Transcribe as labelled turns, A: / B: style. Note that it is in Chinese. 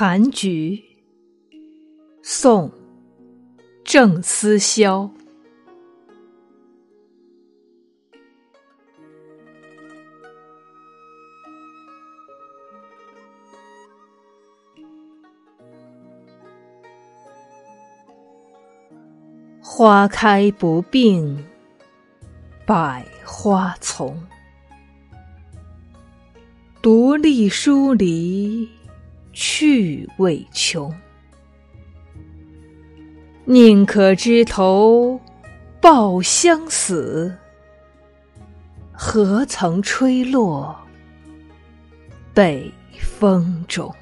A: 寒菊，宋·郑思肖。花开不并百花丛，独立疏篱。趣味穷，宁可枝头抱香死，何曾吹落北风中。